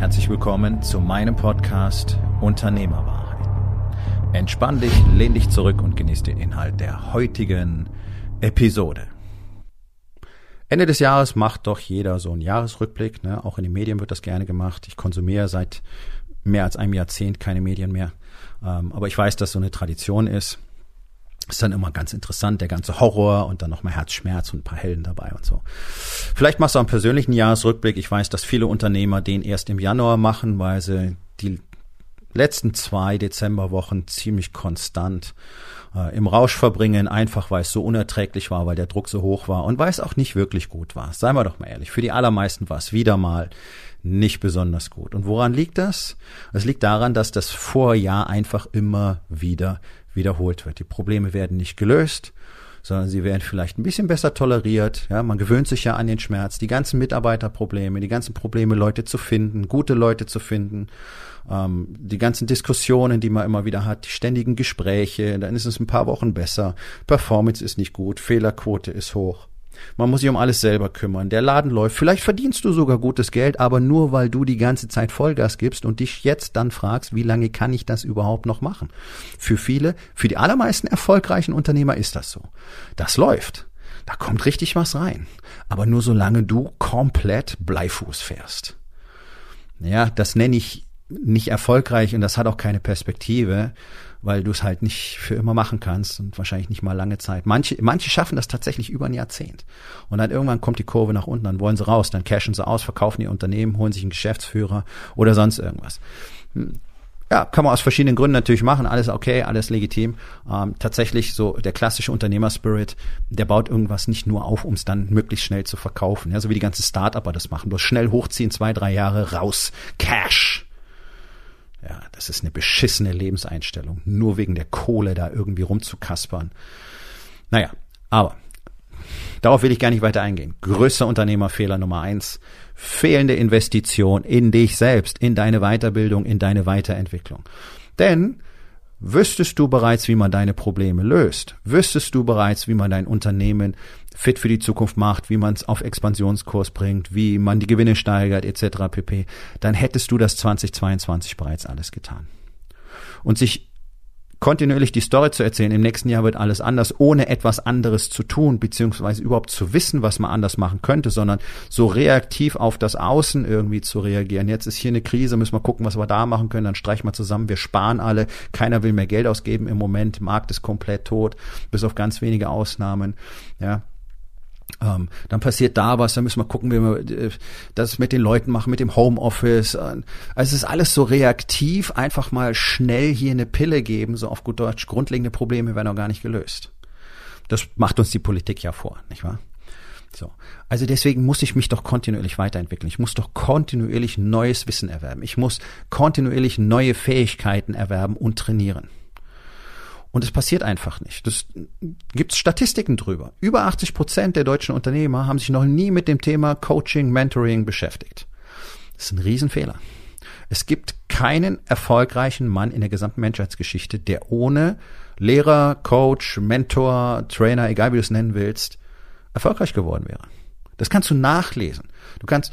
Herzlich willkommen zu meinem Podcast Unternehmerwahrheit. Entspann dich, lehn dich zurück und genieß den Inhalt der heutigen Episode. Ende des Jahres macht doch jeder so einen Jahresrückblick. Ne? Auch in den Medien wird das gerne gemacht. Ich konsumiere seit mehr als einem Jahrzehnt keine Medien mehr. Ähm, aber ich weiß, dass so eine Tradition ist ist dann immer ganz interessant, der ganze Horror und dann nochmal Herzschmerz und ein paar Helden dabei und so. Vielleicht machst du einen persönlichen Jahresrückblick. Ich weiß, dass viele Unternehmer den erst im Januar machen, weil sie die letzten zwei Dezemberwochen ziemlich konstant äh, im Rausch verbringen, einfach weil es so unerträglich war, weil der Druck so hoch war und weil es auch nicht wirklich gut war. Seien wir doch mal ehrlich, für die allermeisten war es wieder mal nicht besonders gut. Und woran liegt das? Es liegt daran, dass das Vorjahr einfach immer wieder wiederholt wird. Die Probleme werden nicht gelöst, sondern sie werden vielleicht ein bisschen besser toleriert. Ja, man gewöhnt sich ja an den Schmerz. Die ganzen Mitarbeiterprobleme, die ganzen Probleme, Leute zu finden, gute Leute zu finden, ähm, die ganzen Diskussionen, die man immer wieder hat, die ständigen Gespräche, dann ist es ein paar Wochen besser. Performance ist nicht gut, Fehlerquote ist hoch. Man muss sich um alles selber kümmern. Der Laden läuft. Vielleicht verdienst du sogar gutes Geld, aber nur weil du die ganze Zeit Vollgas gibst und dich jetzt dann fragst, wie lange kann ich das überhaupt noch machen? Für viele, für die allermeisten erfolgreichen Unternehmer ist das so. Das läuft. Da kommt richtig was rein. Aber nur solange du komplett Bleifuß fährst. Ja, das nenne ich nicht erfolgreich und das hat auch keine Perspektive, weil du es halt nicht für immer machen kannst und wahrscheinlich nicht mal lange Zeit. Manche, manche schaffen das tatsächlich über ein Jahrzehnt. Und dann irgendwann kommt die Kurve nach unten, dann wollen sie raus, dann cashen sie aus, verkaufen ihr Unternehmen, holen sich einen Geschäftsführer oder sonst irgendwas. Hm. Ja, kann man aus verschiedenen Gründen natürlich machen, alles okay, alles legitim. Ähm, tatsächlich so der klassische Unternehmerspirit, der baut irgendwas nicht nur auf, um es dann möglichst schnell zu verkaufen. Ja, so wie die ganzen Start-Upper das machen. Bloß schnell hochziehen, zwei, drei Jahre raus, Cash. Ja, das ist eine beschissene Lebenseinstellung, nur wegen der Kohle da irgendwie rumzukaspern. Naja, aber darauf will ich gar nicht weiter eingehen. Größter Unternehmerfehler Nummer eins, fehlende Investition in dich selbst, in deine Weiterbildung, in deine Weiterentwicklung. Denn wüsstest du bereits, wie man deine Probleme löst, wüsstest du bereits, wie man dein Unternehmen fit für die Zukunft macht, wie man es auf Expansionskurs bringt, wie man die Gewinne steigert etc. pp, dann hättest du das 2022 bereits alles getan. Und sich kontinuierlich die Story zu erzählen, im nächsten Jahr wird alles anders, ohne etwas anderes zu tun, beziehungsweise überhaupt zu wissen, was man anders machen könnte, sondern so reaktiv auf das Außen irgendwie zu reagieren. Jetzt ist hier eine Krise, müssen wir gucken, was wir da machen können, dann streichen wir zusammen, wir sparen alle, keiner will mehr Geld ausgeben im Moment, Markt ist komplett tot, bis auf ganz wenige Ausnahmen, ja. Ähm, dann passiert da was, dann müssen wir gucken, wie wir äh, das mit den Leuten machen, mit dem Homeoffice. Also es ist alles so reaktiv, einfach mal schnell hier eine Pille geben, so auf gut Deutsch, grundlegende Probleme werden auch gar nicht gelöst. Das macht uns die Politik ja vor, nicht wahr? So. Also deswegen muss ich mich doch kontinuierlich weiterentwickeln. Ich muss doch kontinuierlich neues Wissen erwerben. Ich muss kontinuierlich neue Fähigkeiten erwerben und trainieren. Und es passiert einfach nicht. Das gibt Statistiken drüber. Über 80 Prozent der deutschen Unternehmer haben sich noch nie mit dem Thema Coaching, Mentoring beschäftigt. Das ist ein Riesenfehler. Es gibt keinen erfolgreichen Mann in der gesamten Menschheitsgeschichte, der ohne Lehrer, Coach, Mentor, Trainer, egal wie du es nennen willst, erfolgreich geworden wäre. Das kannst du nachlesen. Du kannst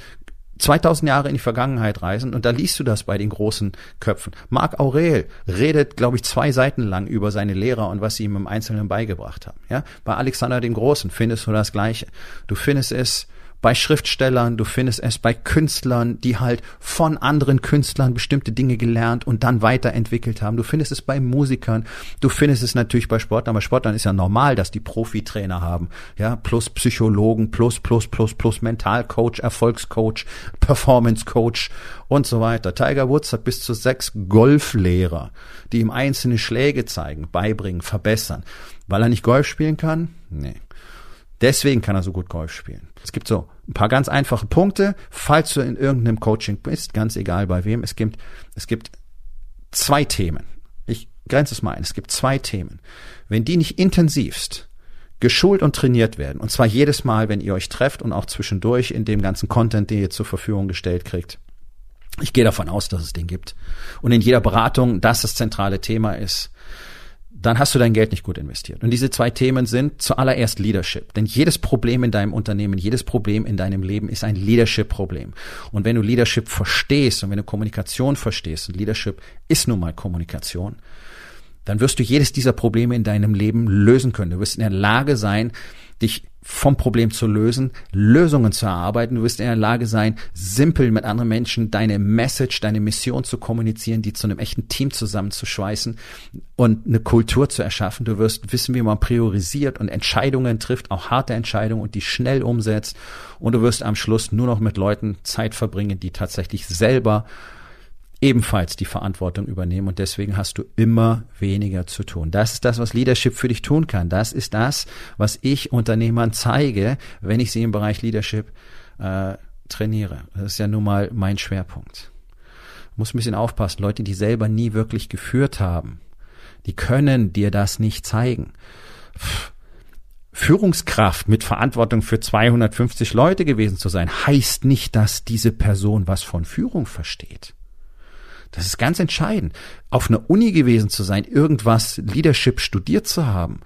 2000 Jahre in die Vergangenheit reisen und da liest du das bei den großen Köpfen. Marc Aurel redet, glaube ich, zwei Seiten lang über seine Lehrer und was sie ihm im Einzelnen beigebracht haben. Ja, bei Alexander dem Großen findest du das Gleiche. Du findest es bei Schriftstellern, du findest es bei Künstlern, die halt von anderen Künstlern bestimmte Dinge gelernt und dann weiterentwickelt haben. Du findest es bei Musikern, du findest es natürlich bei Sportlern. Bei Sportlern ist ja normal, dass die Profitrainer haben, ja, plus Psychologen, plus, plus, plus, plus Mentalcoach, Erfolgscoach, Performance Coach und so weiter. Tiger Woods hat bis zu sechs Golflehrer, die ihm einzelne Schläge zeigen, beibringen, verbessern. Weil er nicht Golf spielen kann? Nee. Deswegen kann er so gut Golf spielen. Es gibt so ein paar ganz einfache Punkte, falls du in irgendeinem Coaching bist, ganz egal bei wem. Es gibt, es gibt zwei Themen. Ich grenze es mal ein. Es gibt zwei Themen. Wenn die nicht intensivst geschult und trainiert werden, und zwar jedes Mal, wenn ihr euch trefft und auch zwischendurch in dem ganzen Content, den ihr zur Verfügung gestellt kriegt. Ich gehe davon aus, dass es den gibt. Und in jeder Beratung das das zentrale Thema ist dann hast du dein Geld nicht gut investiert. Und diese zwei Themen sind zuallererst Leadership. Denn jedes Problem in deinem Unternehmen, jedes Problem in deinem Leben ist ein Leadership-Problem. Und wenn du Leadership verstehst und wenn du Kommunikation verstehst, und Leadership ist nun mal Kommunikation, dann wirst du jedes dieser Probleme in deinem Leben lösen können. Du wirst in der Lage sein, dich vom Problem zu lösen, Lösungen zu erarbeiten. Du wirst in der Lage sein, simpel mit anderen Menschen deine Message, deine Mission zu kommunizieren, die zu einem echten Team zusammenzuschweißen und eine Kultur zu erschaffen. Du wirst wissen, wie man priorisiert und Entscheidungen trifft, auch harte Entscheidungen und die schnell umsetzt. Und du wirst am Schluss nur noch mit Leuten Zeit verbringen, die tatsächlich selber ebenfalls die Verantwortung übernehmen und deswegen hast du immer weniger zu tun. Das ist das, was Leadership für dich tun kann. Das ist das, was ich Unternehmern zeige, wenn ich sie im Bereich Leadership äh, trainiere. Das ist ja nun mal mein Schwerpunkt. Muss ein bisschen aufpassen. Leute, die selber nie wirklich geführt haben, die können dir das nicht zeigen. Führungskraft mit Verantwortung für 250 Leute gewesen zu sein, heißt nicht, dass diese Person was von Führung versteht. Das ist ganz entscheidend. Auf einer Uni gewesen zu sein, irgendwas Leadership studiert zu haben,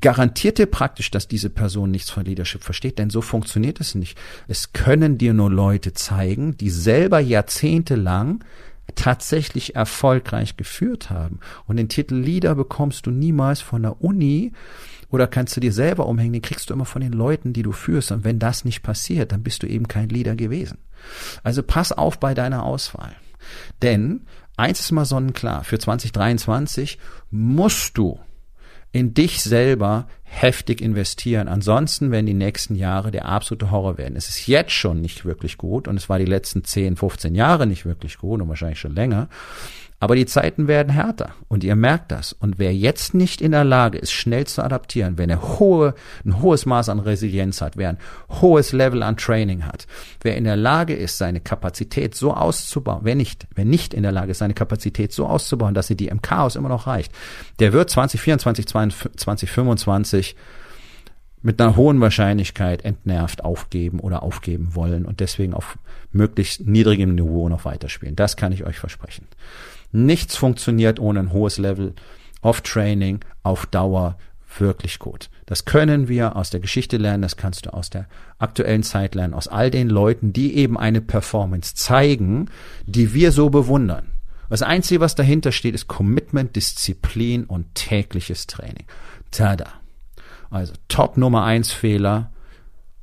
garantiert dir praktisch, dass diese Person nichts von Leadership versteht, denn so funktioniert es nicht. Es können dir nur Leute zeigen, die selber jahrzehntelang tatsächlich erfolgreich geführt haben. Und den Titel Leader bekommst du niemals von der Uni oder kannst du dir selber umhängen, den kriegst du immer von den Leuten, die du führst. Und wenn das nicht passiert, dann bist du eben kein Leader gewesen. Also pass auf bei deiner Auswahl. Denn eins ist mal sonnenklar, für 2023 musst du in dich selber heftig investieren. Ansonsten werden die nächsten Jahre der absolute Horror werden. Es ist jetzt schon nicht wirklich gut und es war die letzten 10, 15 Jahre nicht wirklich gut und wahrscheinlich schon länger. Aber die Zeiten werden härter und ihr merkt das. Und wer jetzt nicht in der Lage ist, schnell zu adaptieren, wer eine hohe, ein hohes Maß an Resilienz hat, wer ein hohes Level an Training hat, wer in der Lage ist, seine Kapazität so auszubauen, wer nicht, wer nicht in der Lage ist, seine Kapazität so auszubauen, dass sie die im Chaos immer noch reicht, der wird 2024, 2025 mit einer hohen Wahrscheinlichkeit entnervt aufgeben oder aufgeben wollen und deswegen auf möglichst niedrigem Niveau noch weiterspielen. Das kann ich euch versprechen. Nichts funktioniert ohne ein hohes Level of Training auf Dauer wirklich gut. Das können wir aus der Geschichte lernen, das kannst du aus der aktuellen Zeit lernen, aus all den Leuten, die eben eine Performance zeigen, die wir so bewundern. Das Einzige, was dahinter steht, ist Commitment, Disziplin und tägliches Training. Tada. Also Top Nummer eins Fehler,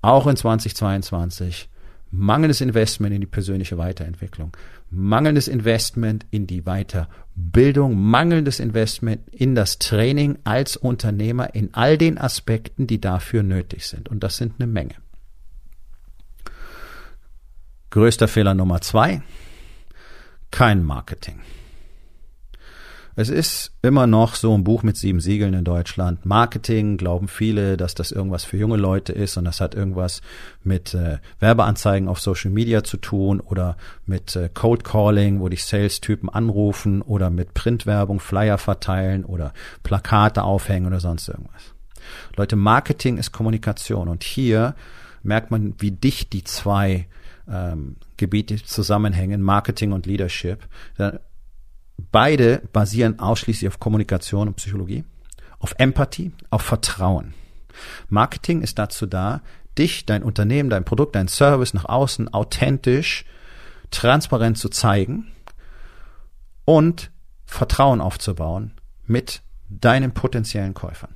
auch in 2022, mangelndes Investment in die persönliche Weiterentwicklung mangelndes Investment in die Weiterbildung, mangelndes Investment in das Training als Unternehmer in all den Aspekten, die dafür nötig sind. Und das sind eine Menge. Größter Fehler Nummer zwei, kein Marketing. Es ist immer noch so ein Buch mit sieben Siegeln in Deutschland. Marketing glauben viele, dass das irgendwas für junge Leute ist und das hat irgendwas mit äh, Werbeanzeigen auf Social Media zu tun oder mit äh, Cold Calling, wo dich Sales-Typen anrufen oder mit Printwerbung, Flyer verteilen oder Plakate aufhängen oder sonst irgendwas. Leute, Marketing ist Kommunikation und hier merkt man, wie dicht die zwei ähm, Gebiete zusammenhängen, Marketing und Leadership. Beide basieren ausschließlich auf Kommunikation und Psychologie, auf Empathie, auf Vertrauen. Marketing ist dazu da, dich, dein Unternehmen, dein Produkt, dein Service nach außen authentisch, transparent zu zeigen und Vertrauen aufzubauen mit deinen potenziellen Käufern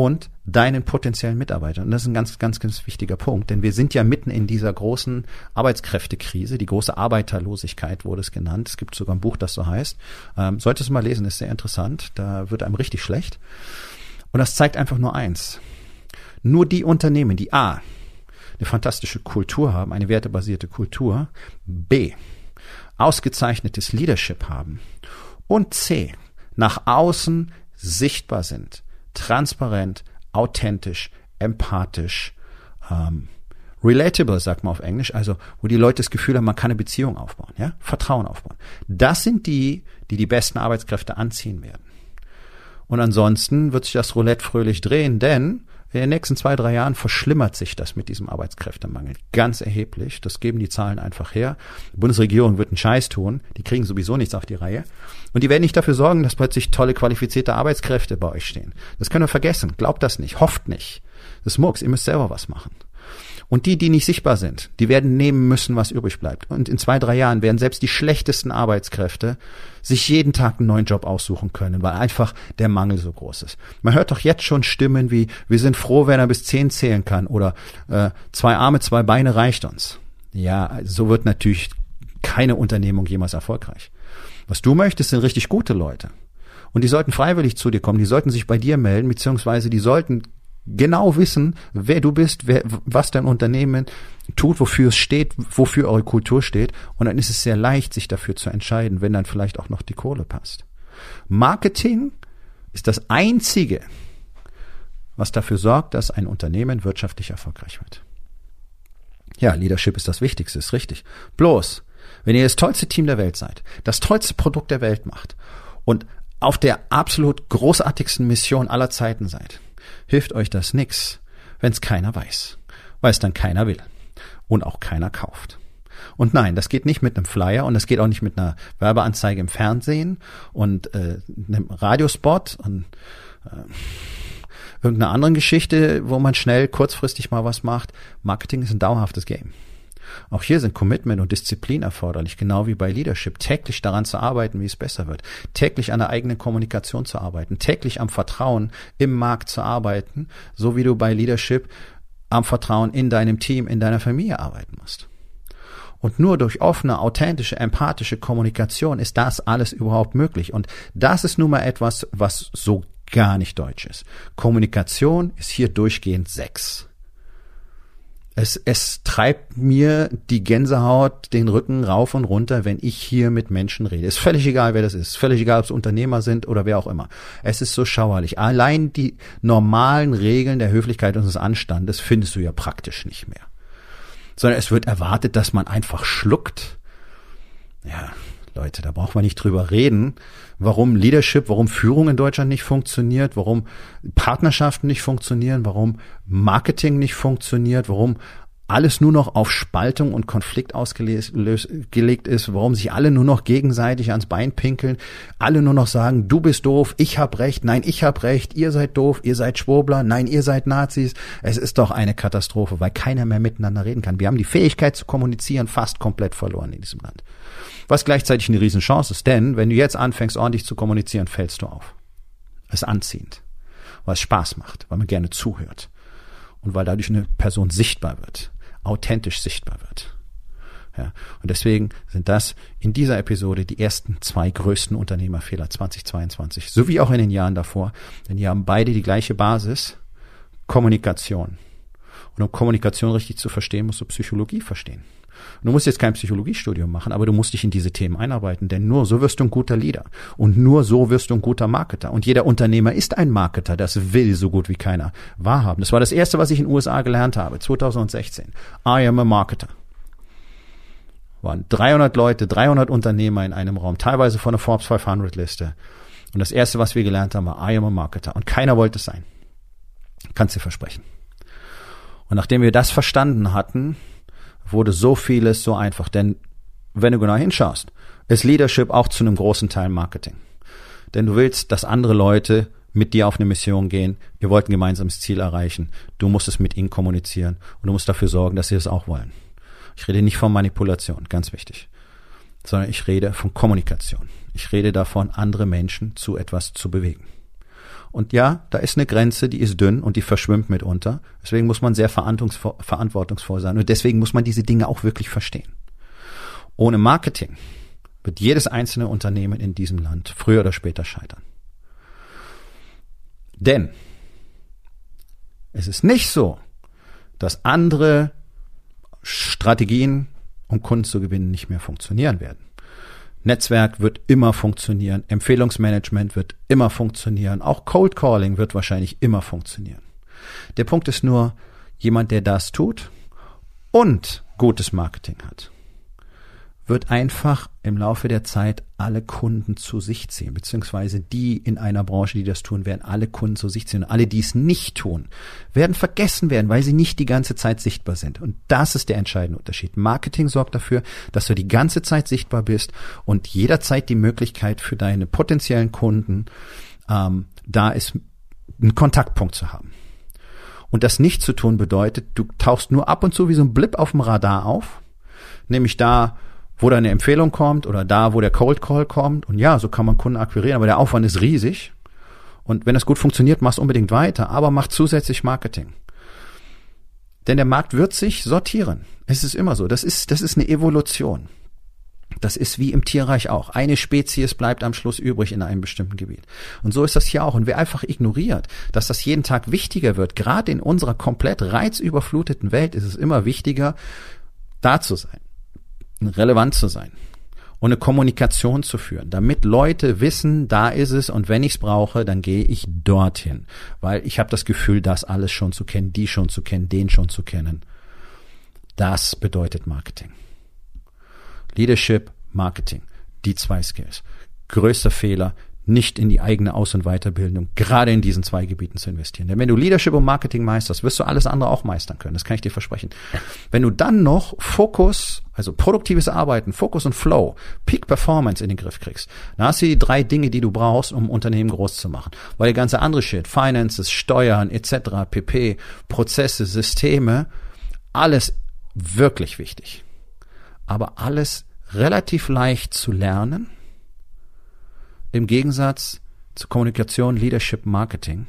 und deinen potenziellen Mitarbeitern. Und das ist ein ganz, ganz, ganz wichtiger Punkt, denn wir sind ja mitten in dieser großen Arbeitskräftekrise, die große Arbeiterlosigkeit wurde es genannt. Es gibt sogar ein Buch, das so heißt. Ähm, solltest du mal lesen, ist sehr interessant. Da wird einem richtig schlecht. Und das zeigt einfach nur eins. Nur die Unternehmen, die A, eine fantastische Kultur haben, eine wertebasierte Kultur, B, ausgezeichnetes Leadership haben und C, nach außen sichtbar sind, transparent, authentisch, empathisch, ähm, relatable, sagt man auf Englisch, also wo die Leute das Gefühl haben, man kann eine Beziehung aufbauen, ja, Vertrauen aufbauen. Das sind die, die die besten Arbeitskräfte anziehen werden. Und ansonsten wird sich das Roulette fröhlich drehen, denn in den nächsten zwei, drei Jahren verschlimmert sich das mit diesem Arbeitskräftemangel ganz erheblich. Das geben die Zahlen einfach her. Die Bundesregierung wird einen Scheiß tun. Die kriegen sowieso nichts auf die Reihe. Und die werden nicht dafür sorgen, dass plötzlich tolle, qualifizierte Arbeitskräfte bei euch stehen. Das können wir vergessen. Glaubt das nicht. Hofft nicht. Das ist Murks. Ihr müsst selber was machen. Und die, die nicht sichtbar sind, die werden nehmen müssen, was übrig bleibt. Und in zwei, drei Jahren werden selbst die schlechtesten Arbeitskräfte sich jeden Tag einen neuen Job aussuchen können, weil einfach der Mangel so groß ist. Man hört doch jetzt schon Stimmen wie, wir sind froh, wenn er bis zehn zählen kann oder äh, zwei Arme, zwei Beine reicht uns. Ja, so wird natürlich keine Unternehmung jemals erfolgreich. Was du möchtest, sind richtig gute Leute. Und die sollten freiwillig zu dir kommen, die sollten sich bei dir melden, beziehungsweise die sollten genau wissen, wer du bist, wer, was dein Unternehmen tut, wofür es steht, wofür eure Kultur steht. Und dann ist es sehr leicht, sich dafür zu entscheiden, wenn dann vielleicht auch noch die Kohle passt. Marketing ist das einzige, was dafür sorgt, dass ein Unternehmen wirtschaftlich erfolgreich wird. Ja, Leadership ist das Wichtigste, ist richtig. Bloß, wenn ihr das tollste Team der Welt seid, das tollste Produkt der Welt macht und auf der absolut großartigsten Mission aller Zeiten seid, hilft euch das nix, wenn es keiner weiß, weil es dann keiner will und auch keiner kauft. Und nein, das geht nicht mit einem Flyer und das geht auch nicht mit einer Werbeanzeige im Fernsehen und äh, einem Radiospot und äh, irgendeiner anderen Geschichte, wo man schnell kurzfristig mal was macht. Marketing ist ein dauerhaftes Game. Auch hier sind Commitment und Disziplin erforderlich, genau wie bei Leadership. Täglich daran zu arbeiten, wie es besser wird. Täglich an der eigenen Kommunikation zu arbeiten. Täglich am Vertrauen im Markt zu arbeiten, so wie du bei Leadership am Vertrauen in deinem Team, in deiner Familie arbeiten musst. Und nur durch offene, authentische, empathische Kommunikation ist das alles überhaupt möglich. Und das ist nun mal etwas, was so gar nicht deutsch ist. Kommunikation ist hier durchgehend sechs. Es, es treibt mir die Gänsehaut den Rücken rauf und runter, wenn ich hier mit Menschen rede. Ist völlig egal, wer das ist. Völlig egal, ob es Unternehmer sind oder wer auch immer. Es ist so schauerlich. Allein die normalen Regeln der Höflichkeit und des Anstandes findest du ja praktisch nicht mehr. Sondern es wird erwartet, dass man einfach schluckt. Ja, Leute, da braucht man nicht drüber reden, warum Leadership, warum Führung in Deutschland nicht funktioniert, warum Partnerschaften nicht funktionieren, warum Marketing nicht funktioniert, warum alles nur noch auf Spaltung und Konflikt ausgelegt ist, warum sich alle nur noch gegenseitig ans Bein pinkeln, alle nur noch sagen, du bist doof, ich hab recht, nein, ich hab recht, ihr seid doof, ihr seid Schwurbler, nein, ihr seid Nazis. Es ist doch eine Katastrophe, weil keiner mehr miteinander reden kann. Wir haben die Fähigkeit zu kommunizieren fast komplett verloren in diesem Land. Was gleichzeitig eine Riesenchance ist, denn wenn du jetzt anfängst, ordentlich zu kommunizieren, fällst du auf. Es ist anziehend, weil es Spaß macht, weil man gerne zuhört und weil dadurch eine Person sichtbar wird, authentisch sichtbar wird. Ja, und deswegen sind das in dieser Episode die ersten zwei größten Unternehmerfehler 2022, sowie auch in den Jahren davor, denn die haben beide die gleiche Basis, Kommunikation. Und um Kommunikation richtig zu verstehen, musst du Psychologie verstehen. Du musst jetzt kein Psychologiestudium machen, aber du musst dich in diese Themen einarbeiten, denn nur so wirst du ein guter Leader und nur so wirst du ein guter Marketer. Und jeder Unternehmer ist ein Marketer, das will so gut wie keiner wahrhaben. Das war das erste, was ich in den USA gelernt habe, 2016. I am a marketer. Waren 300 Leute, 300 Unternehmer in einem Raum, teilweise von der Forbes 500 Liste. Und das erste, was wir gelernt haben, war I am a marketer. Und keiner wollte es sein. Kannst dir versprechen. Und nachdem wir das verstanden hatten, wurde so vieles so einfach. Denn wenn du genau hinschaust, ist Leadership auch zu einem großen Teil Marketing. Denn du willst, dass andere Leute mit dir auf eine Mission gehen. Ihr wollt ein gemeinsames Ziel erreichen. Du musst es mit ihnen kommunizieren und du musst dafür sorgen, dass sie es auch wollen. Ich rede nicht von Manipulation, ganz wichtig, sondern ich rede von Kommunikation. Ich rede davon, andere Menschen zu etwas zu bewegen. Und ja, da ist eine Grenze, die ist dünn und die verschwimmt mitunter. Deswegen muss man sehr verantwortungsvoll sein. Und deswegen muss man diese Dinge auch wirklich verstehen. Ohne Marketing wird jedes einzelne Unternehmen in diesem Land früher oder später scheitern. Denn es ist nicht so, dass andere Strategien, um Kunden zu gewinnen, nicht mehr funktionieren werden. Netzwerk wird immer funktionieren, Empfehlungsmanagement wird immer funktionieren, auch Cold Calling wird wahrscheinlich immer funktionieren. Der Punkt ist nur, jemand, der das tut und gutes Marketing hat, wird einfach im Laufe der Zeit alle Kunden zu sich ziehen, beziehungsweise die in einer Branche, die das tun, werden alle Kunden zu sich ziehen. Und alle, die es nicht tun, werden vergessen werden, weil sie nicht die ganze Zeit sichtbar sind. Und das ist der entscheidende Unterschied. Marketing sorgt dafür, dass du die ganze Zeit sichtbar bist und jederzeit die Möglichkeit für deine potenziellen Kunden ähm, da ist, einen Kontaktpunkt zu haben. Und das nicht zu tun bedeutet, du tauchst nur ab und zu wie so ein Blip auf dem Radar auf, nämlich da, wo deine Empfehlung kommt oder da, wo der Cold Call kommt. Und ja, so kann man Kunden akquirieren, aber der Aufwand ist riesig. Und wenn das gut funktioniert, mach's unbedingt weiter, aber mach zusätzlich Marketing. Denn der Markt wird sich sortieren. Es ist immer so. Das ist, das ist eine Evolution. Das ist wie im Tierreich auch. Eine Spezies bleibt am Schluss übrig in einem bestimmten Gebiet. Und so ist das hier auch. Und wer einfach ignoriert, dass das jeden Tag wichtiger wird, gerade in unserer komplett reizüberfluteten Welt ist es immer wichtiger, da zu sein relevant zu sein und eine Kommunikation zu führen, damit Leute wissen, da ist es und wenn ich es brauche, dann gehe ich dorthin, weil ich habe das Gefühl, das alles schon zu kennen, die schon zu kennen, den schon zu kennen. Das bedeutet Marketing. Leadership, Marketing, die zwei Skills. Größter Fehler, nicht in die eigene Aus- und Weiterbildung, gerade in diesen zwei Gebieten zu investieren. Denn wenn du Leadership und Marketing meisterst, wirst du alles andere auch meistern können. Das kann ich dir versprechen. Wenn du dann noch Fokus, also produktives Arbeiten, Fokus und Flow, Peak Performance in den Griff kriegst, dann hast du die drei Dinge, die du brauchst, um Unternehmen groß zu machen. Weil der ganze andere Shit, Finances, Steuern etc., PP, Prozesse, Systeme, alles wirklich wichtig. Aber alles relativ leicht zu lernen im Gegensatz zu Kommunikation, Leadership, Marketing,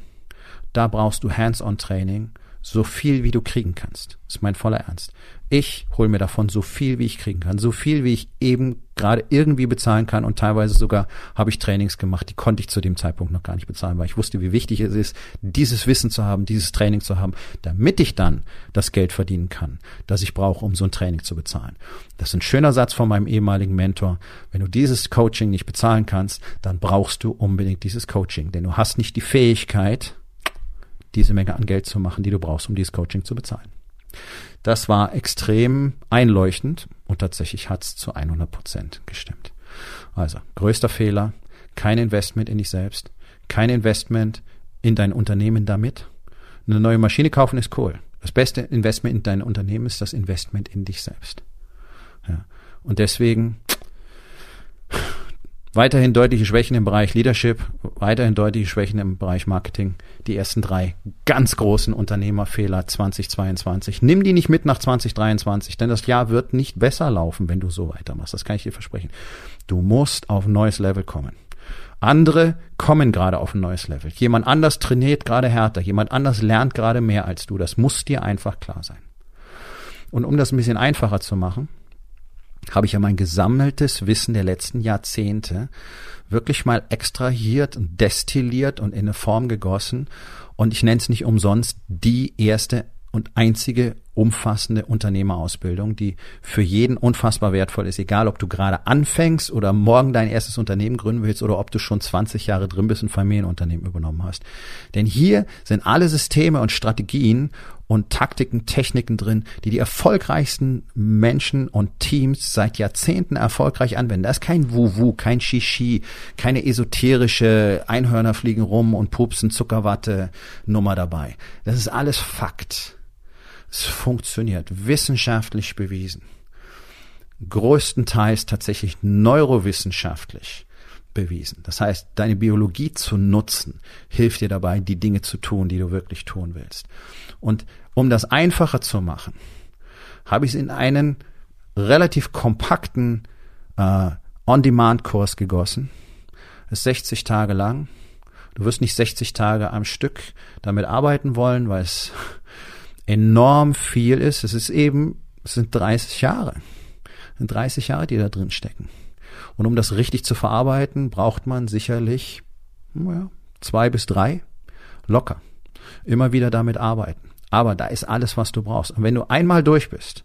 da brauchst du Hands-on-Training, so viel wie du kriegen kannst. Das ist mein voller Ernst. Ich hole mir davon so viel, wie ich kriegen kann, so viel, wie ich eben gerade irgendwie bezahlen kann und teilweise sogar habe ich Trainings gemacht, die konnte ich zu dem Zeitpunkt noch gar nicht bezahlen, weil ich wusste, wie wichtig es ist, dieses Wissen zu haben, dieses Training zu haben, damit ich dann das Geld verdienen kann, das ich brauche, um so ein Training zu bezahlen. Das ist ein schöner Satz von meinem ehemaligen Mentor. Wenn du dieses Coaching nicht bezahlen kannst, dann brauchst du unbedingt dieses Coaching, denn du hast nicht die Fähigkeit, diese Menge an Geld zu machen, die du brauchst, um dieses Coaching zu bezahlen. Das war extrem einleuchtend und tatsächlich hat es zu 100 Prozent gestimmt. Also, größter Fehler, kein Investment in dich selbst, kein Investment in dein Unternehmen damit. Eine neue Maschine kaufen ist cool. Das beste Investment in dein Unternehmen ist das Investment in dich selbst. Ja. Und deswegen Weiterhin deutliche Schwächen im Bereich Leadership, weiterhin deutliche Schwächen im Bereich Marketing. Die ersten drei ganz großen Unternehmerfehler 2022. Nimm die nicht mit nach 2023, denn das Jahr wird nicht besser laufen, wenn du so weitermachst. Das kann ich dir versprechen. Du musst auf ein neues Level kommen. Andere kommen gerade auf ein neues Level. Jemand anders trainiert gerade härter. Jemand anders lernt gerade mehr als du. Das muss dir einfach klar sein. Und um das ein bisschen einfacher zu machen, habe ich ja mein gesammeltes Wissen der letzten Jahrzehnte wirklich mal extrahiert und destilliert und in eine Form gegossen. Und ich nenne es nicht umsonst die erste und einzige umfassende Unternehmerausbildung, die für jeden unfassbar wertvoll ist, egal ob du gerade anfängst oder morgen dein erstes Unternehmen gründen willst oder ob du schon 20 Jahre drin bist und Familienunternehmen übernommen hast. Denn hier sind alle Systeme und Strategien und Taktiken, Techniken drin, die die erfolgreichsten Menschen und Teams seit Jahrzehnten erfolgreich anwenden. Da ist kein Wu-Wu, kein Shishi, keine esoterische Einhörner fliegen rum und pupsen Zuckerwatte Nummer dabei. Das ist alles Fakt. Es funktioniert, wissenschaftlich bewiesen. Größtenteils tatsächlich neurowissenschaftlich bewiesen. Das heißt, deine Biologie zu nutzen, hilft dir dabei, die Dinge zu tun, die du wirklich tun willst. Und um das einfacher zu machen, habe ich es in einen relativ kompakten äh, On-Demand-Kurs gegossen. Ist 60 Tage lang. Du wirst nicht 60 Tage am Stück damit arbeiten wollen, weil es enorm viel ist. Es ist eben, es sind 30 Jahre. Es sind 30 Jahre, die da drin stecken. Und um das richtig zu verarbeiten, braucht man sicherlich ja, zwei bis drei locker. Immer wieder damit arbeiten. Aber da ist alles, was du brauchst. Und wenn du einmal durch bist,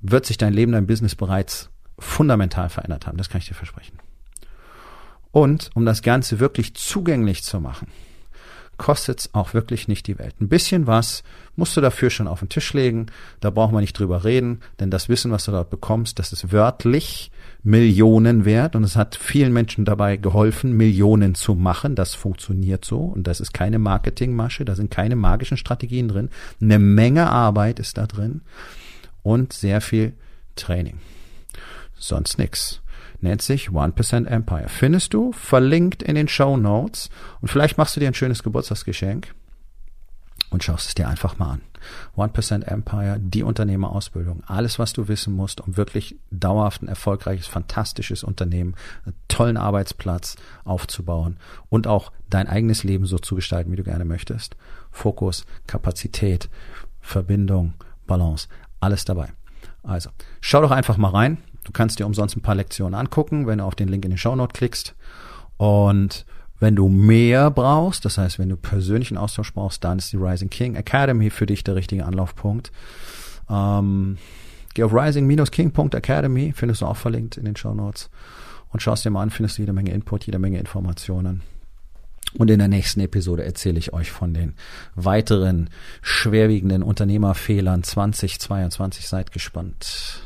wird sich dein Leben, dein Business bereits fundamental verändert haben. Das kann ich dir versprechen. Und um das Ganze wirklich zugänglich zu machen, kostet's auch wirklich nicht die Welt. Ein bisschen was musst du dafür schon auf den Tisch legen. Da brauchen wir nicht drüber reden, denn das Wissen, was du dort bekommst, das ist wörtlich Millionen wert und es hat vielen Menschen dabei geholfen, Millionen zu machen. Das funktioniert so und das ist keine Marketingmasche, da sind keine magischen Strategien drin. Eine Menge Arbeit ist da drin und sehr viel Training. Sonst nix nennt sich 1% Empire. Findest du verlinkt in den Show Notes und vielleicht machst du dir ein schönes Geburtstagsgeschenk und schaust es dir einfach mal an. 1% Empire, die Unternehmerausbildung, alles, was du wissen musst, um wirklich dauerhaft ein erfolgreiches, fantastisches Unternehmen, einen tollen Arbeitsplatz aufzubauen und auch dein eigenes Leben so zu gestalten, wie du gerne möchtest. Fokus, Kapazität, Verbindung, Balance, alles dabei. Also, schau doch einfach mal rein. Du kannst dir umsonst ein paar Lektionen angucken, wenn du auf den Link in den Shownote klickst. Und wenn du mehr brauchst, das heißt, wenn du persönlichen Austausch brauchst, dann ist die Rising King Academy für dich der richtige Anlaufpunkt. Ähm, geh auf rising-king.academy, findest du auch verlinkt in den Show Notes und schaust dir mal an, findest du jede Menge Input, jede Menge Informationen. Und in der nächsten Episode erzähle ich euch von den weiteren schwerwiegenden Unternehmerfehlern 2022. Seid gespannt.